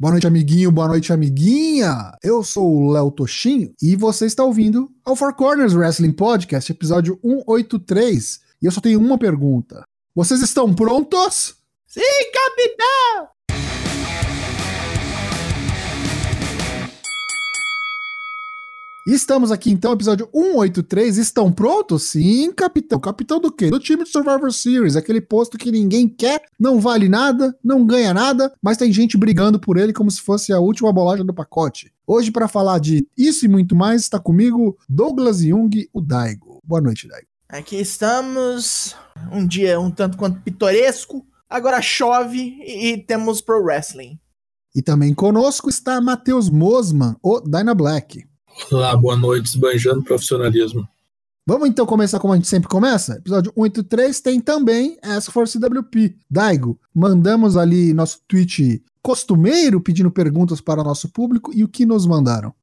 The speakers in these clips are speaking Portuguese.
Boa noite, amiguinho, boa noite, amiguinha. Eu sou o Léo Toshinho e você está ouvindo ao Four Corners Wrestling Podcast, episódio 183. E eu só tenho uma pergunta. Vocês estão prontos? Sim, capitão! Estamos aqui então, episódio 183. Estão prontos? Sim, capitão. Capitão do quê? Do time de Survivor Series, aquele posto que ninguém quer, não vale nada, não ganha nada, mas tem gente brigando por ele como se fosse a última bolacha do pacote. Hoje, para falar de isso e muito mais, está comigo Douglas Jung, o Daigo. Boa noite, Daigo. Aqui estamos. Um dia um tanto quanto pitoresco. Agora chove e, e temos pro wrestling. E também conosco está Matheus Mosman, o Dyna Black. Olá, boa noite, esbanjando profissionalismo. Vamos então começar como a gente sempre começa? Episódio 183 tem também Ask for CWP. Daigo, mandamos ali nosso tweet costumeiro pedindo perguntas para o nosso público e o que nos mandaram?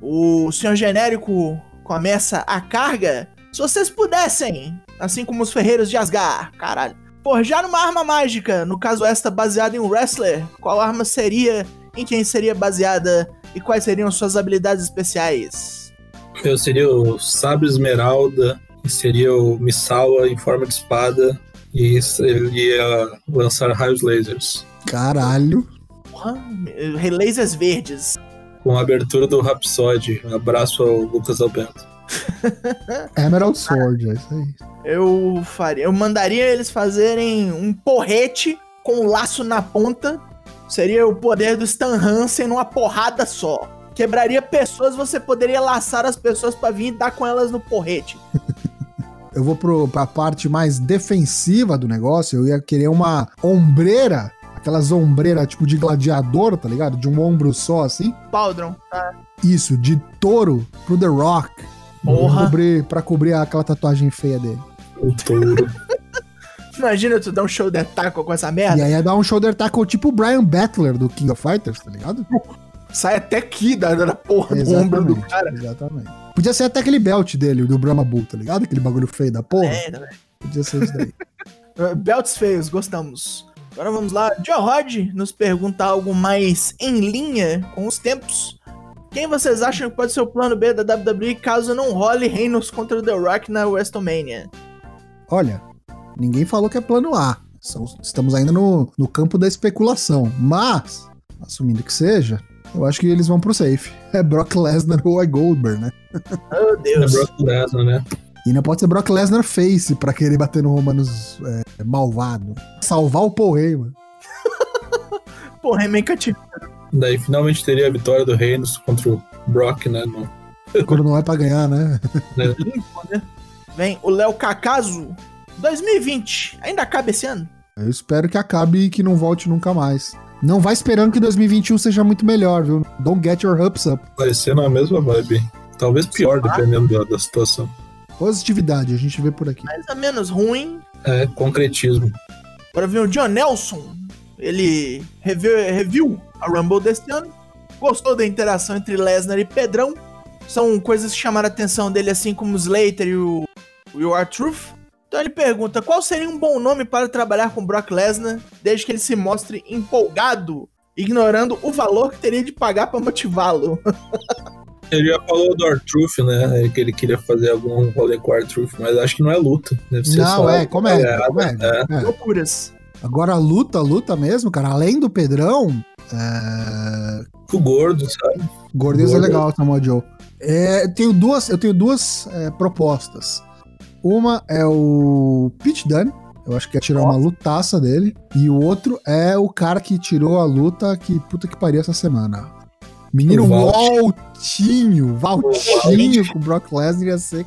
O senhor genérico começa a carga. Se vocês pudessem, assim como os ferreiros de Asgar, caralho, forjar uma arma mágica, no caso esta baseada em um wrestler, qual arma seria, em quem seria baseada e quais seriam suas habilidades especiais? Eu seria o Sabre Esmeralda, e seria o Misawa em forma de espada, e ele ia lançar raios lasers. Caralho. Porra, lasers verdes. Com a abertura do Rhapsody. Um abraço ao Lucas Alberto. Emerald Sword, é isso aí. Eu faria, eu mandaria eles fazerem um porrete com um laço na ponta. Seria o poder do Stan Hansen numa porrada só. Quebraria pessoas, você poderia laçar as pessoas para vir e dar com elas no porrete. eu vou pro, pra parte mais defensiva do negócio. Eu ia querer uma ombreira, aquelas ombreiras tipo de gladiador, tá ligado? De um ombro só assim. Paldron, tá? Isso, de touro pro The Rock. Porra. Pra cobrir, pra cobrir aquela tatuagem feia dele. O touro. Imagina tu dar um shoulder tackle com essa merda. E aí ia dar um shoulder tackle tipo o Brian Battler do King of Fighters, tá ligado? Sai até aqui da, da porra do ombro do cara. Exatamente. Podia ser até aquele belt dele, do Brahma Bull, tá ligado? Aquele bagulho feio da porra. É, né? Podia ser isso daí. Belts feios, gostamos. Agora vamos lá. Joe Rod nos pergunta algo mais em linha com os tempos. Quem vocês acham que pode ser o plano B da WWE caso não role Reinos contra The Rock na WrestleMania? Olha, ninguém falou que é plano A. Estamos ainda no, no campo da especulação. Mas, assumindo que seja, eu acho que eles vão pro safe. É Brock Lesnar ou é Goldberg, né? Oh, É Deus. Brock Lesnar, né? E não pode ser Brock Lesnar face pra querer bater no Romanos é, malvado. Salvar o Paul Heyman. Porra, é meio cativo. Daí finalmente teria a vitória do Reinos contra o Brock, né? No, Quando não é pra ganhar, né? Né? Vem o Léo Cacaso. 2020. Ainda cabe esse ano? Eu espero que acabe e que não volte nunca mais. Não vai esperando que 2021 seja muito melhor, viu? Don't get your hopes up. parecendo a mesma vibe. Talvez pior, dependendo da, da situação. Positividade, a gente vê por aqui. Mais ou menos ruim. É, concretismo. Agora vem o John Nelson. Ele reviu, reviu a Rumble deste ano. Gostou da interação entre Lesnar e Pedrão. São coisas que chamaram a atenção dele, assim como o Slater e o, e o R-Truth. Então ele pergunta: qual seria um bom nome para trabalhar com Brock Lesnar, desde que ele se mostre empolgado, ignorando o valor que teria de pagar para motivá-lo? Ele já falou do R-Truth, né? Que ele queria fazer algum rolê com o R-Truth, mas acho que não é luta. Deve ser Não, só é comédia. É, comédia. É. Loucuras. Agora luta, luta mesmo, cara. Além do Pedrão, é... o gordo, sabe? Gordez é Gordo. legal, Samuel Joe. É, eu tenho duas, eu tenho duas é, propostas. Uma é o Pete Dunne. Eu acho que ia tirar uma lutaça dele. E o outro é o cara que tirou a luta que puta que pariu essa semana. Menino. Valtinho. Valtinho com o Brock Lesnar ia ser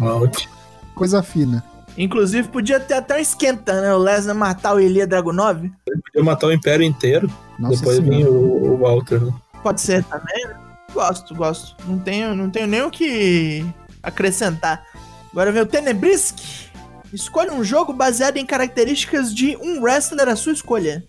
Valt. coisa fina. Inclusive, podia ter até um esquenta, né? O Lesnar matar o Ilya Dragunov. Podia matar o Império inteiro, Nossa depois vinha o, o Walter, né? Pode ser também. né? Gosto, gosto. Não tenho, não tenho nem o que acrescentar. Agora vem o Tenebrisk. Escolha um jogo baseado em características de um wrestler à sua escolha.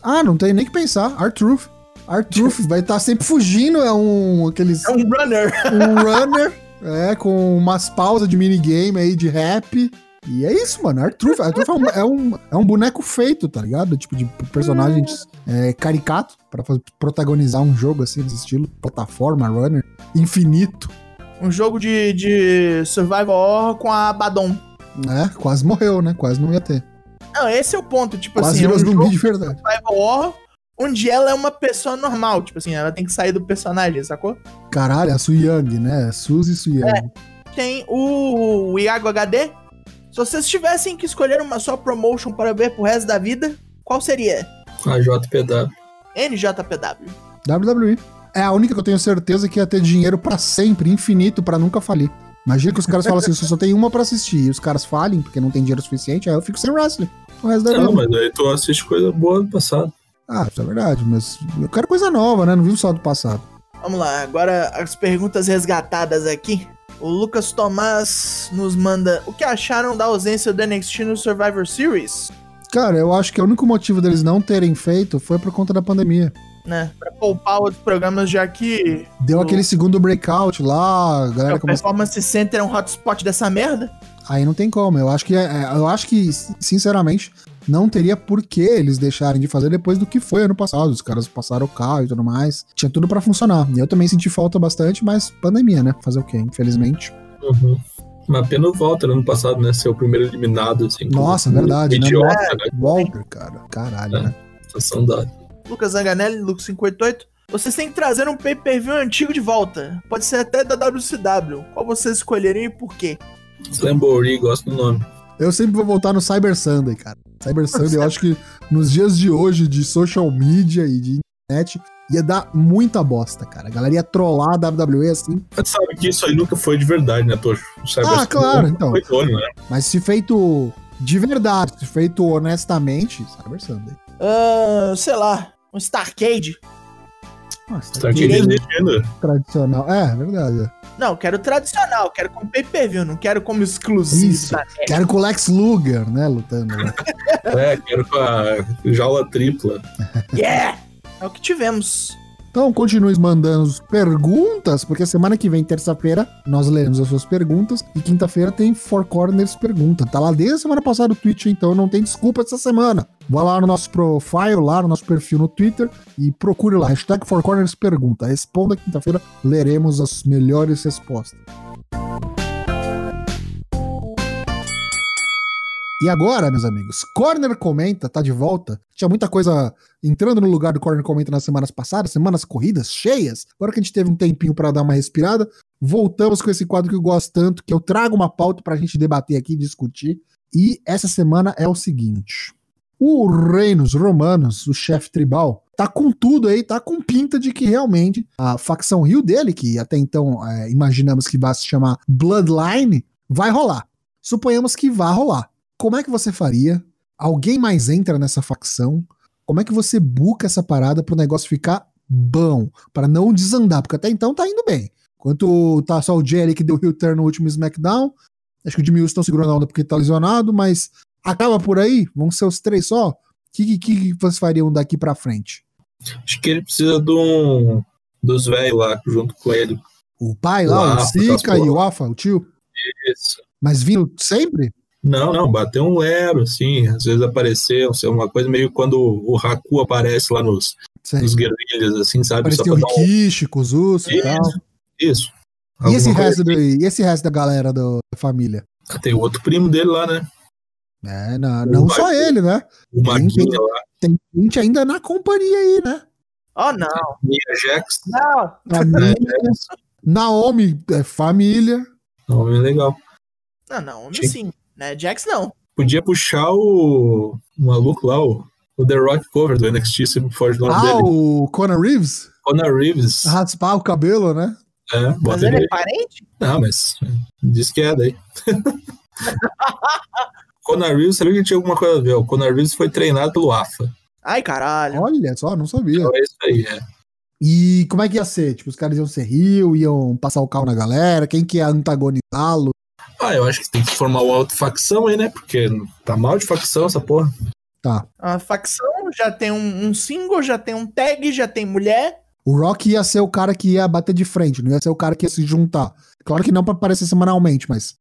Ah, não tem nem que pensar. R-Truth. R-Truth vai estar sempre fugindo. É um. Aqueles. É um runner. um runner, é, com umas pausas de minigame aí de rap. E é isso, mano. Arthur, Arthur é, um, é, um, é um boneco feito, tá ligado? Tipo de personagens é, caricato pra protagonizar um jogo assim, desse estilo. Plataforma, runner, infinito. Um jogo de, de survival horror com a Badon. É, quase morreu, né? Quase não ia ter. Não, esse é o ponto. Tipo quase assim, é um jogo de verdade. survival horror onde ela é uma pessoa normal. Tipo assim, ela tem que sair do personagem, sacou? Caralho, a Su Yang, né? Suzy Su Yang. É. Tem o, o Iago HD. Se vocês tivessem que escolher uma só promotion para ver pro resto da vida, qual seria? A JPW. NJPW. WWE. É a única que eu tenho certeza que ia ter dinheiro para sempre, infinito, para nunca falir. Imagina que os caras falam assim, você só tem uma para assistir, e os caras falem porque não tem dinheiro suficiente, aí eu fico sem wrestling. O resto da não, vida. mas aí tu assiste coisa boa do passado. Ah, isso é verdade, mas eu quero coisa nova, né? Não vivo só do passado. Vamos lá, agora as perguntas resgatadas aqui. O Lucas Tomás nos manda: O que acharam da ausência do NXT no Survivor Series? Cara, eu acho que o único motivo deles não terem feito foi por conta da pandemia né? Pra poupar outros programas, já que. Deu o... aquele segundo breakout lá, a galera. O Performance Center é um hotspot dessa merda? Aí não tem como. Eu acho que, é, é, eu acho que sinceramente, não teria por que eles deixarem de fazer depois do que foi ano passado. Os caras passaram o carro e tudo mais. Tinha tudo para funcionar. E eu também senti falta bastante, mas pandemia, né? Fazer o quê? Infelizmente. Uhum. Uma pena volta no ano passado, né? Ser o primeiro eliminado, assim. Nossa, verdade, né? Idiota, né? Walter, cara. Caralho, é, né? Sensação da Lucas Zanganelli, Lucas588. Vocês têm que trazer um pay-per-view antigo de volta. Pode ser até da WCW. Qual vocês escolheriam e por quê? Slamboree, gosto do nome. Eu sempre vou voltar no Cyber Sunday, cara. Cyber Sunday, eu acho que nos dias de hoje, de social media e de internet, ia dar muita bosta, cara. A galera ia trollar a WWE assim. Mas sabe que isso aí nunca foi de verdade, né, Tocho? ah, Sunday claro, então. Foi dono, né? Mas se feito de verdade, se feito honestamente, Cyber Sunday. Uh, sei lá, um Starcade. Nossa, Starcade é legenda. Tradicional. É, verdade. Não, quero tradicional, quero como pay-per-view, não quero como exclusivo. Isso, quero com o Lex Luger, né, lutando. Né? é, quero com a jaula tripla. Yeah! É o que tivemos. Então continue mandando perguntas, porque semana que vem, terça-feira, nós leremos as suas perguntas. E quinta-feira tem Four Corners Pergunta. Tá lá desde a semana passada o Twitch, então não tem desculpa essa semana. Vá lá no nosso profile, lá no nosso perfil no Twitter e procure lá, hashtag Four Corners Pergunta. Responda quinta-feira, leremos as melhores respostas. E agora, meus amigos, Corner Comenta tá de volta. Tinha muita coisa entrando no lugar do Corner Comenta nas semanas passadas, semanas corridas, cheias. Agora que a gente teve um tempinho para dar uma respirada, voltamos com esse quadro que eu gosto tanto, que eu trago uma pauta pra gente debater aqui, discutir. E essa semana é o seguinte: o Reinos Romanos, o chefe tribal, tá com tudo aí, tá com pinta de que realmente a facção Rio dele, que até então é, imaginamos que vai se chamar Bloodline, vai rolar. Suponhamos que vá rolar. Como é que você faria? Alguém mais entra nessa facção? Como é que você buca essa parada para o negócio ficar bom, para não desandar? Porque até então tá indo bem. Enquanto tá só o ali que deu heel turn no último SmackDown, acho que o Jimmy estão segurando a onda porque tá lesionado, mas acaba por aí? Vão ser os três só? O que, que, que vocês fariam daqui para frente? Acho que ele precisa de um, dos velhos lá, junto com ele. O pai lá, o, o e o Alpha, o tio? Isso. Mas vindo sempre? Não, não, bateu um Lero, assim, às vezes apareceu, assim, uma coisa meio quando o Haku aparece lá nos, nos guerrilhas, assim, sabe? Apareceu o Rikishi, um... Kuzusu e tal. Isso. E esse, resto do, e esse resto da galera do, da família? Tem o outro primo dele lá, né? É, não, não só ele, né? O Maguinha lá. Tem gente ainda na companhia aí, né? Oh, não. Mia Jax. Não. Naomi é família. Naomi é legal. Não, Naomi sim. Né? Jax não. Podia puxar o, o maluco lá, o, o The Rock Cover do NXT, se foge do nome ah, dele. Ah, o Conor Reeves? Conor Reeves. Raspar o cabelo, né? É, mas ele, ele é parente? Não, mas diz que é daí. Conor Reeves, sabia que tinha alguma coisa a ver. O Conor Reeves foi treinado pelo AFA. Ai, caralho. Olha só, não sabia. Então é isso aí, é. E como é que ia ser? Tipo, os caras iam ser rio, iam passar o carro na galera, quem que ia antagonizá-lo? Ah, eu acho que tem que formar uma outra facção aí, né? Porque tá mal de facção essa porra. Tá. A facção já tem um, um single, já tem um tag, já tem mulher. O Rock ia ser o cara que ia bater de frente, não ia ser o cara que ia se juntar. Claro que não pra aparecer semanalmente, mas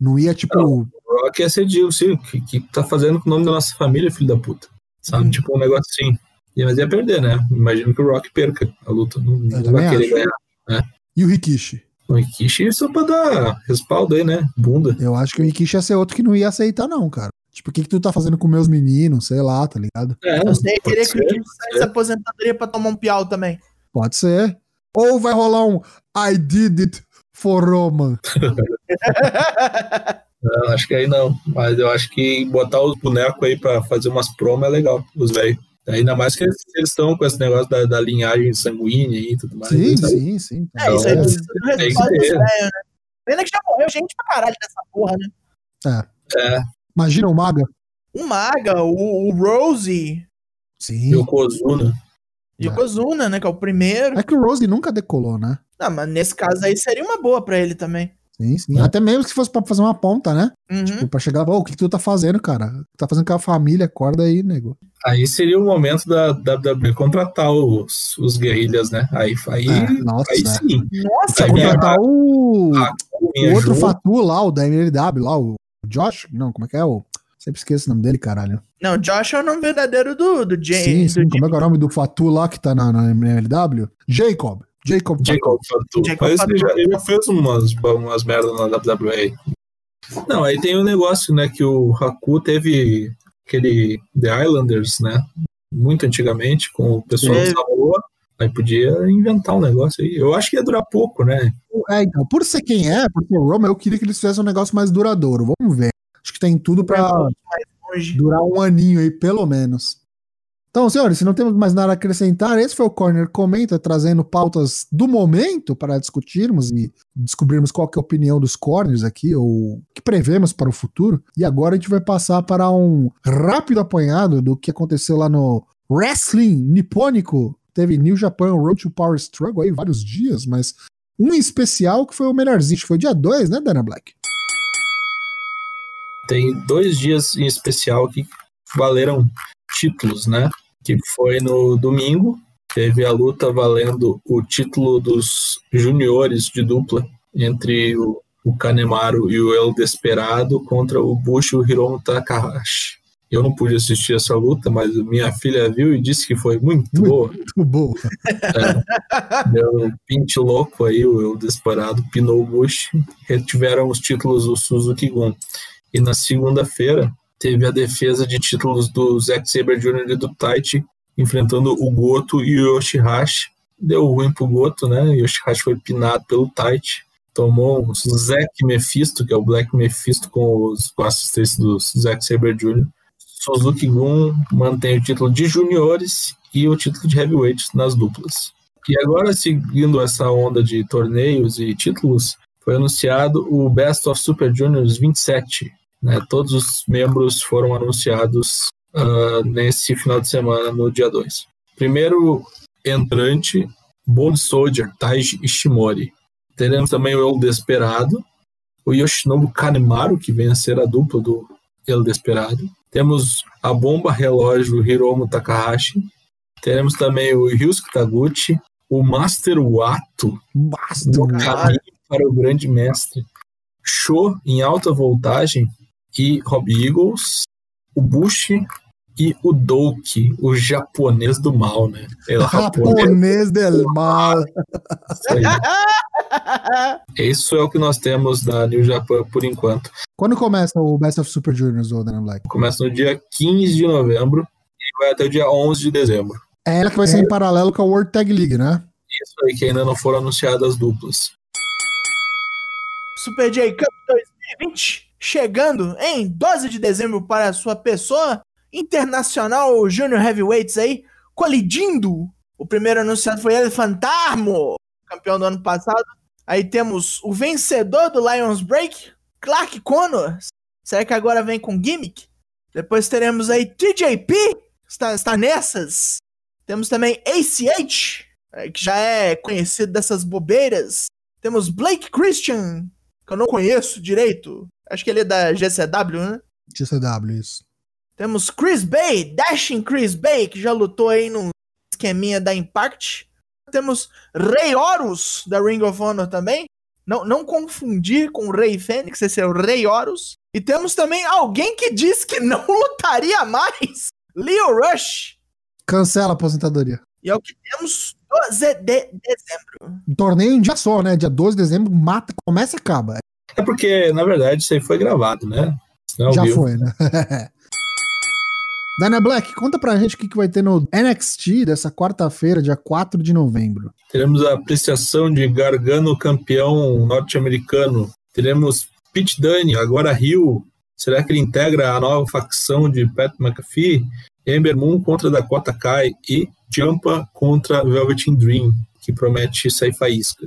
não ia, tipo. Não, o que ia ser Dio, sim. O que, que tá fazendo com o nome da nossa família, filho da puta? Sabe? Hum. Tipo um negócio assim. E, mas ia perder, né? Imagino que o Rock perca a luta. Não, não vai querer acho. ganhar. E o Rikishi? O Rikishi só pra dar respaldo aí, né? Bunda. Eu acho que o Rikishi ia ser outro que não ia aceitar, não, cara. Tipo, o que, que tu tá fazendo com meus meninos? Sei lá, tá ligado? É, Eu sei, queria que ser, o time pode saísse aposentadoria pra tomar um piau também. Pode ser. Ou vai rolar um I did it for Roman. Não, acho que aí não. Mas eu acho que botar os bonecos aí pra fazer umas promos é legal, os velhos. Ainda mais que eles eles estão com esse negócio da, da linhagem sanguínea aí e tudo mais. Sim, sabe? sim, sim. É, isso aí precisa do velhos, né? Pena que já morreu gente pra caralho dessa porra, né? É, Imagina o Maga. O Maga, o, o Rosie Sim. Yokozuna. e o Kozuna, né? Que é o primeiro. É que o Rose nunca decolou, né? Não, mas nesse caso aí seria uma boa pra ele também. Sim, sim. É. Até mesmo se fosse pra fazer uma ponta, né? Uhum. Tipo, pra chegar lá, "Ô, o que, que tu tá fazendo, cara? Tá fazendo com a família, acorda aí, nego. Aí seria o momento da WWE contratar os, os guerrilhas, né? Aí, aí, É, nossa, aí é. sim. Nossa, Aí contratar o, o outro. Fatu lá, o da MLW, lá, o Josh. Não, como é que é? O... Sempre esqueço o nome dele, caralho. Não, Josh é o nome verdadeiro do, do Sim, James. sim. Como é que é o nome do Fatu lá que tá na, na MLW? Jacob. Jacob. Jacob Fatu. Jacob Mas ele Fatu. já, ele já fez umas, umas merdas na WWE. Não, aí tem o negócio, né? Que o Haku teve aquele The Islanders, né? Muito antigamente, com o pessoal Teve. da Samoa. Aí podia inventar um negócio aí. Eu acho que ia durar pouco, né? É, então, por ser quem é, por ser o Roma, eu queria que eles fizessem um negócio mais duradouro. Vamos ver. Acho que tem tudo pra Longe. durar um aninho aí, pelo menos. Então, senhores, se não temos mais nada a acrescentar, esse foi o Corner Comenta, trazendo pautas do momento para discutirmos e descobrirmos qual é a opinião dos corners aqui, ou o que prevemos para o futuro. E agora a gente vai passar para um rápido apanhado do que aconteceu lá no Wrestling Nipônico. Teve New Japan Road to Power Struggle aí vários dias, mas um em especial que foi o melhorzinho, que foi dia 2, né, Dana Black? Tem dois dias em especial que valeram títulos, né? Que foi no domingo, teve a luta valendo o título dos juniores de dupla entre o, o Kanemaru e o El Desperado contra o Bush e o Hiromu Takahashi. Eu não pude assistir essa luta, mas minha filha viu e disse que foi muito Muito. boa. Muito bom. Deu um pinte louco aí, o El Desperado pinou o Bush. Retiveram os títulos do Suzuki Gun. E na segunda-feira teve a defesa de títulos do Zack Sabre Jr. e do Taichi, enfrentando o Goto e o Yoshihashi. Deu ruim pro Goto, né? Yoshihashi foi pinado pelo Taichi. Tomou o Zack Mephisto, que é o Black Mephisto com, os, com a assistência do Zack Sabre Jr. Suzuki Gun mantém o título de juniores e o título de heavyweight nas duplas. E agora, seguindo essa onda de torneios e títulos, foi anunciado o Best of Super Juniors 27. Né? Todos os membros foram anunciados ah, nesse final de semana, no dia 2. Primeiro entrante, Bone Soldier, Taiji Ishimori. Teremos também o El Desperado, o Yoshinobu Kanemaru, que vem a ser a dupla do El Desperado. Temos a bomba relógio Hiromu Takahashi. Teremos também o Ryusuke Taguchi, o Master Wato, no cara. caminho para o grande mestre. Show em alta voltagem e Rob Eagles, o Bush e o Doki, o japonês do mal, né? El japonês. Japonês del mal. Isso. Isso é o que nós temos da New Japan por enquanto. Quando começa o Best of Super Juniors, ô Dana Black? Começa no dia 15 de novembro e vai até o dia 11 de dezembro. É ela que vai ser em paralelo com a World Tag League, né? Isso aí que ainda não foram anunciadas as duplas. Super J Cup 2020 chegando em 12 de dezembro para a sua pessoa internacional Junior Heavyweights aí, colidindo. O primeiro anunciado foi ele, Fantasmo, campeão do ano passado. Aí temos o vencedor do Lions Break, Clark Connors. Será que agora vem com gimmick? Depois teremos aí TJP, está, está nessas. Temos também ACH, eh, que já é conhecido dessas bobeiras. Temos Blake Christian, que eu não conheço direito. Acho que ele é da GCW, né? GCW, isso. Temos Chris Bay, Dashing Chris Bay, que já lutou aí num esqueminha da Impact. Temos Rey Horus, da Ring of Honor também. Não, não confundir com o Rei Fênix, esse é o Rei Horus. E temos também alguém que diz que não lutaria mais. Leo Rush. Cancela a aposentadoria. E é o que temos 12 de dezembro. Um torneio em dia só, né? Dia 12 de dezembro, mata, começa e acaba. É porque, na verdade, isso aí foi gravado, né? Não Já viu. foi, né? Dana Black, conta pra gente o que, que vai ter no NXT dessa quarta-feira, dia 4 de novembro. Teremos a apreciação de Gargano campeão norte-americano. Teremos Pete Dunne, agora Rio. Será que ele integra a nova facção de Pat McAfee? Ember Moon contra Dakota Kai e Champa contra Velvet Dream, que promete sair faísca.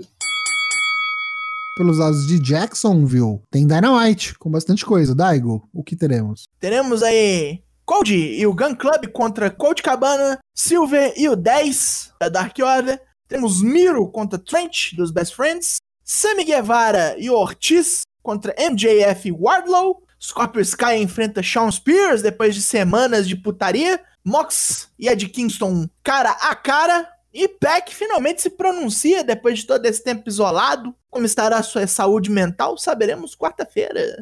Pelos lados de Jacksonville, tem Dynamite, com bastante coisa. Daigo, o que teremos? Teremos aí Cold e o Gun Club contra Cold Cabana, Silver e o 10 da Dark Order. Temos Miro contra Trent dos Best Friends, Sammy Guevara e Ortiz contra MJF e Wardlow. Scorpio Sky enfrenta Shawn Spears depois de semanas de putaria. Mox e Ed Kingston cara a cara. E Peck finalmente se pronuncia depois de todo esse tempo isolado. Como estará a sua saúde mental? Saberemos quarta-feira.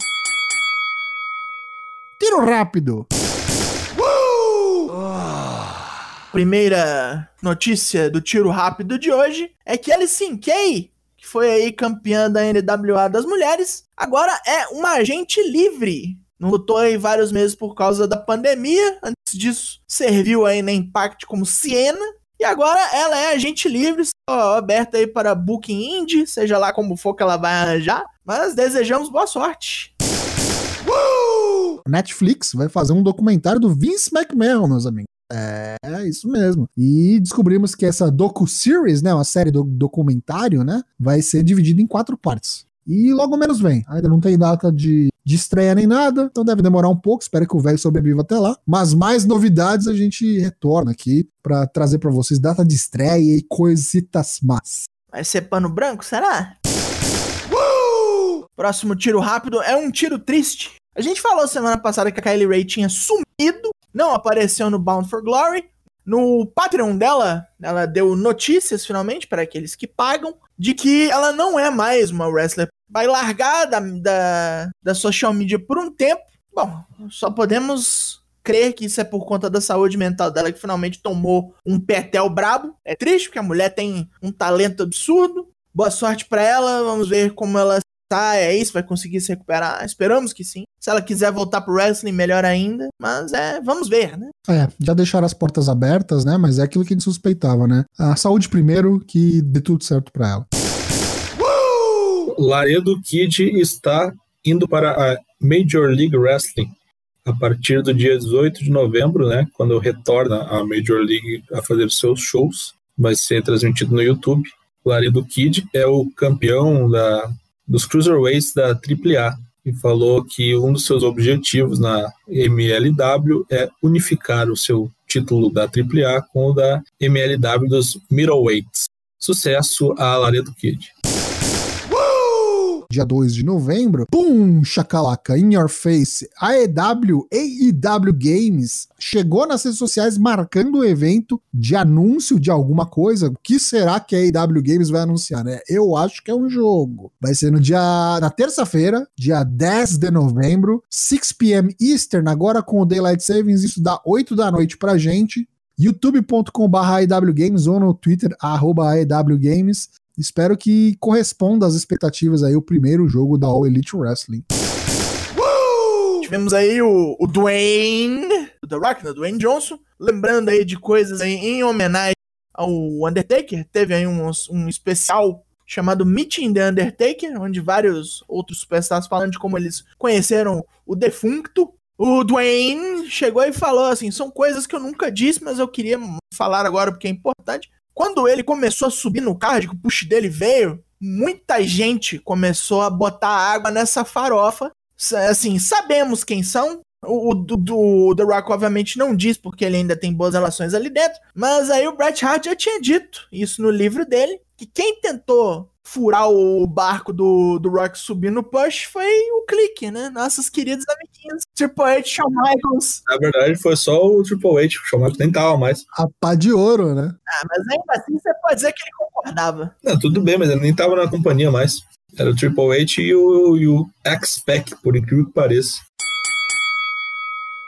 Tiro rápido primeira notícia do tiro rápido de hoje é que Alice Kay, que foi aí campeã da NWA das mulheres, agora é uma agente livre. Não lutou aí vários meses por causa da pandemia. Antes disso, serviu aí na Impact como Siena. E agora ela é agente livre, só aberta aí para Booking Indie, seja lá como for que ela vai arranjar. Mas desejamos boa sorte. Netflix vai fazer um documentário do Vince McMahon, meus amigos. É, isso mesmo. E descobrimos que essa docu-series, né, uma série do documentário, né, vai ser dividida em quatro partes. E logo menos vem. Ainda não tem data de, de estreia nem nada, então deve demorar um pouco. Espero que o velho sobreviva até lá. Mas mais novidades a gente retorna aqui para trazer para vocês data de estreia e coisitas más. Vai ser pano branco, será? Uh! Próximo tiro rápido é um tiro triste. A gente falou semana passada que a Kylie Ray tinha sumido não apareceu no Bound for Glory. No Patreon dela, ela deu notícias finalmente para aqueles que pagam de que ela não é mais uma wrestler. Vai largar da, da, da social media por um tempo. Bom, só podemos crer que isso é por conta da saúde mental dela que finalmente tomou um petel brabo. É triste porque a mulher tem um talento absurdo. Boa sorte para ela. Vamos ver como ela tá, é isso, vai conseguir se recuperar. Esperamos que sim. Se ela quiser voltar pro wrestling, melhor ainda. Mas é, vamos ver, né? É, já deixaram as portas abertas, né? Mas é aquilo que a gente suspeitava, né? A saúde primeiro, que dê tudo certo pra ela. Laredo Kid está indo para a Major League Wrestling a partir do dia 18 de novembro, né? Quando retorna a Major League a fazer seus shows. Vai ser transmitido no YouTube. Laredo Kid é o campeão da dos cruiserweights da AAA e falou que um dos seus objetivos na MLW é unificar o seu título da AAA com o da MLW dos middleweights. Sucesso a Laredo Kid dia 2 de novembro. Pum, chacalaca, in your face. A EW, AEW Games, chegou nas redes sociais marcando o evento de anúncio de alguma coisa. O que será que a AEW Games vai anunciar, né? Eu acho que é um jogo. Vai ser no dia, na terça-feira, dia 10 de novembro, 6 p.m. Eastern, agora com o Daylight Savings, isso dá 8 da noite pra gente youtube.com.br Games ou no Twitter, arroba Games. Espero que corresponda às expectativas aí o primeiro jogo da All Elite Wrestling. Tivemos aí o, o Dwayne, The Rock, né? Dwayne Johnson, lembrando aí de coisas aí em homenagem ao Undertaker. Teve aí um, um especial chamado Meeting the Undertaker, onde vários outros superstars falando de como eles conheceram o defunto. O Dwayne chegou e falou assim: são coisas que eu nunca disse, mas eu queria falar agora porque é importante. Quando ele começou a subir no card, que o push dele veio, muita gente começou a botar água nessa farofa. Assim, sabemos quem são, O, do The Rock, obviamente, não diz, porque ele ainda tem boas relações ali dentro. Mas aí o Bret Hart já tinha dito isso no livro dele, que quem tentou furar o barco do, do Rock subir no push foi o clique, né? Nossos queridos amiguinhos. Triple H, Shawn Michaels. Na verdade, foi só o Triple H. O Shawn Michaels nem tava mais. A pá de ouro, né? Ah, mas ainda assim você pode dizer que ele concordava. Não, tudo bem, mas ele nem tava na companhia mais. Era o Triple H e o, e o X-Pac, por incrível que pareça.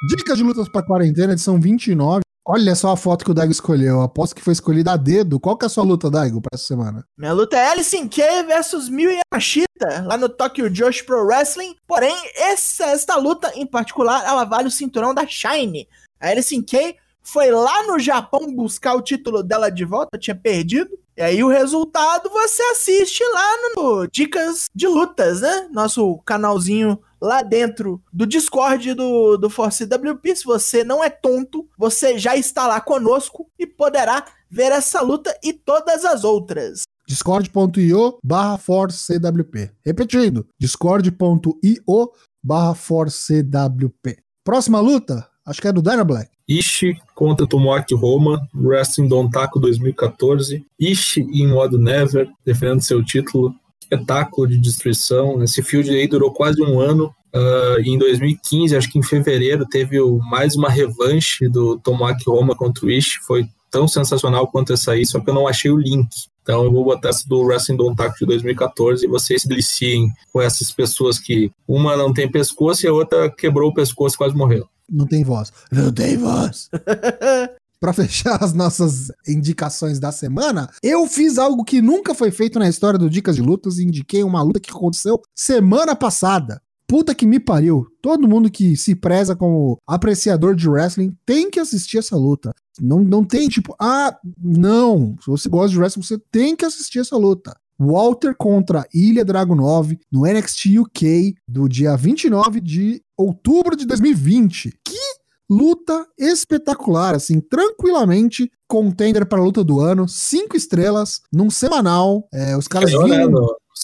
Dicas de lutas pra quarentena, edição 29. Olha só a foto que o Daigo escolheu. Aposto que foi escolhida a dedo. Qual que é a sua luta, Daigo, pra essa semana? Minha luta é Alice K versus Miyu Yamashita, lá no Tokyo Josh Pro Wrestling. Porém, essa, esta luta em particular, ela vale o cinturão da Shine. A Alice K foi lá no Japão buscar o título dela de volta, tinha perdido. E aí o resultado você assiste lá no Dicas de Lutas, né? Nosso canalzinho lá dentro do Discord do, do Force WP. Se você não é tonto, você já está lá conosco e poderá ver essa luta e todas as outras. discord.io barra ForceCWP. Repetindo, discord.io barra ForceCWP. Próxima luta, acho que é do Dana Black. Ishii contra Tomoaki Roma, Wrestling Dontaku 2014. Ishii em modo Never, defendendo seu título. Espetáculo de destruição. Esse field aí durou quase um ano. Uh, em 2015, acho que em fevereiro, teve o, mais uma revanche do Tomoaki Roma contra o Ishii. Foi tão sensacional quanto essa aí, só que eu não achei o link. Então eu vou botar essa do Wrestling Dontaku de 2014 e vocês deliciem com essas pessoas que uma não tem pescoço e a outra quebrou o pescoço e quase morreu. Não tem voz. Não tem voz. Para fechar as nossas indicações da semana, eu fiz algo que nunca foi feito na história do Dicas de Lutas e indiquei uma luta que aconteceu semana passada. Puta que me pariu. Todo mundo que se preza como apreciador de wrestling tem que assistir essa luta. Não, não tem tipo, ah, não. Se você gosta de wrestling, você tem que assistir essa luta. Walter contra Ilha Dragunov no NXT UK do dia 29 de outubro de 2020. Que luta espetacular, assim, tranquilamente contender para a luta do ano, cinco estrelas num semanal. É, os caras né, viram.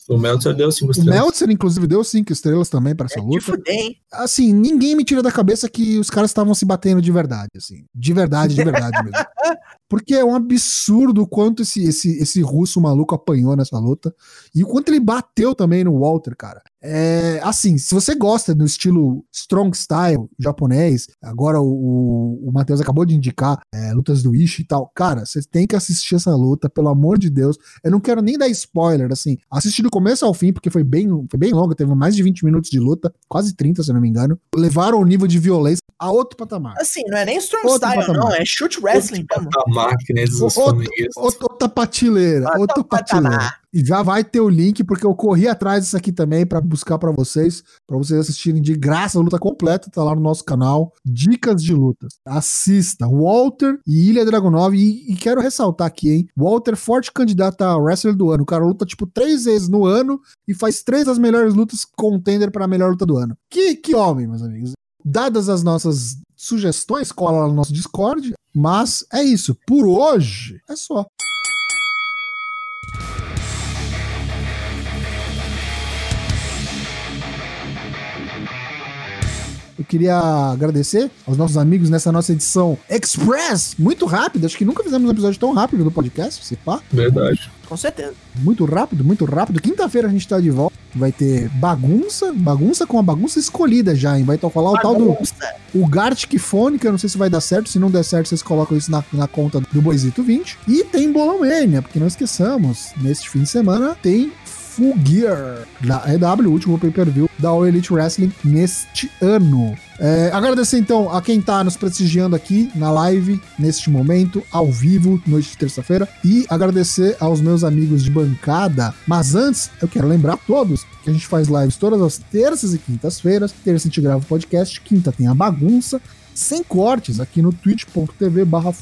O Meltzer deu cinco O estrelas. Meltzer, inclusive, deu cinco estrelas também para essa Que luta. fudeu, hein? Assim, ninguém me tira da cabeça que os caras estavam se batendo de verdade, assim. De verdade, de verdade mesmo. Porque é um absurdo o quanto esse, esse, esse russo maluco apanhou nessa luta. E o quanto ele bateu também no Walter, cara. É, assim, se você gosta do estilo strong style japonês, agora o, o, Matheus acabou de indicar é, lutas do Ishii e tal. Cara, você tem que assistir essa luta, pelo amor de Deus. Eu não quero nem dar spoiler, assim. Assiste do começo ao fim, porque foi bem, foi bem longa, teve mais de 20 minutos de luta, quase 30, se eu não me engano. Levaram o nível de violência a outro patamar. Assim, não é nem strong Outro style, patamar. não. É shoot wrestling máquina dos Outro- flamenguistas. Outra, outra patileira, Outro outra patileira. patamar. E já vai ter o link, porque eu corri atrás disso aqui também pra buscar pra vocês, pra vocês assistirem de graça a luta completa, tá lá no nosso canal, Dicas de Lutas. Assista, Walter e Ilha Dragunov, e, e quero ressaltar aqui, hein, Walter forte candidato a wrestler do ano, o cara luta tipo três vezes no ano e faz três das melhores lutas contender pra melhor luta do ano. Que, que homem, meus amigos. Dadas as nossas sugestões, cola lá no nosso Discord, mas é isso, por hoje é só. Eu queria agradecer aos nossos amigos nessa nossa edição Express, muito rápida. Acho que nunca fizemos um episódio tão rápido do podcast, se pá. Verdade. Com certeza. Muito rápido, muito rápido. Quinta-feira a gente tá de volta. Vai ter bagunça, bagunça com a bagunça escolhida já, hein? Vai to- falar o tal do o Gartic Phone, que eu não sei se vai dar certo. Se não der certo, vocês colocam isso na, na conta do Boisito 20. E tem Bolomania, porque não esqueçamos, neste fim de semana tem Full Gear da EW, o último pay-per-view da All Elite Wrestling neste ano. É, agradecer então a quem tá nos prestigiando aqui na live, neste momento, ao vivo, noite de terça-feira. E agradecer aos meus amigos de bancada. Mas antes, eu quero lembrar a todos que a gente faz lives todas as terças e quintas-feiras. Terça a gente grava o podcast, quinta tem a bagunça sem cortes aqui no twitch.tv barra. Se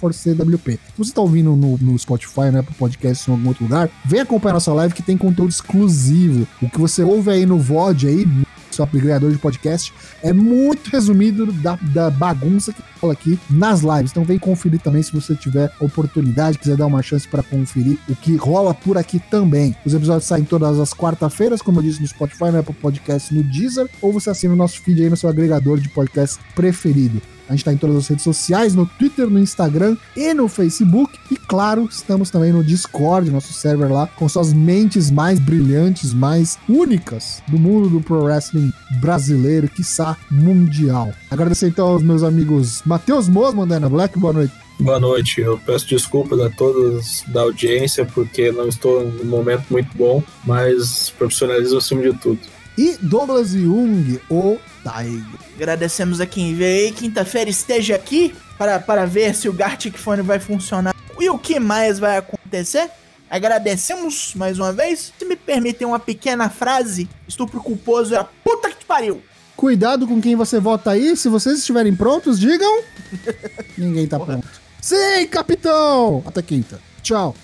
você tá ouvindo no, no Spotify, né, pro podcast em algum outro lugar, vem acompanhar nossa live que tem conteúdo exclusivo. O que você ouve aí no VOD aí, seu agregador de podcast. É muito resumido da, da bagunça que fala aqui nas lives. Então vem conferir também se você tiver oportunidade, quiser dar uma chance para conferir o que rola por aqui também. Os episódios saem todas as quarta-feiras, como eu disse, no Spotify, no Apple Podcast, no Deezer, ou você assina o nosso feed aí no seu agregador de podcast preferido. A gente está em todas as redes sociais, no Twitter, no Instagram e no Facebook. E claro, estamos também no Discord, nosso server lá, com suas mentes mais brilhantes, mais únicas do mundo do pro wrestling brasileiro, quiçá mundial. Agradecer então aos meus amigos Matheus Moas, Mandana Black, boa noite. Boa noite, eu peço desculpas a todos da audiência porque não estou num momento muito bom, mas profissionalismo acima de tudo. E Douglas Jung, o Taigo. Agradecemos a quem veio aí. Quinta-feira esteja aqui para, para ver se o Gartic Phone vai funcionar e o que mais vai acontecer. Agradecemos mais uma vez. Se me permitem uma pequena frase, estupro culposo é a puta que te pariu. Cuidado com quem você vota aí. Se vocês estiverem prontos, digam. Ninguém tá pronto. Sim, capitão! Até quinta. Tchau.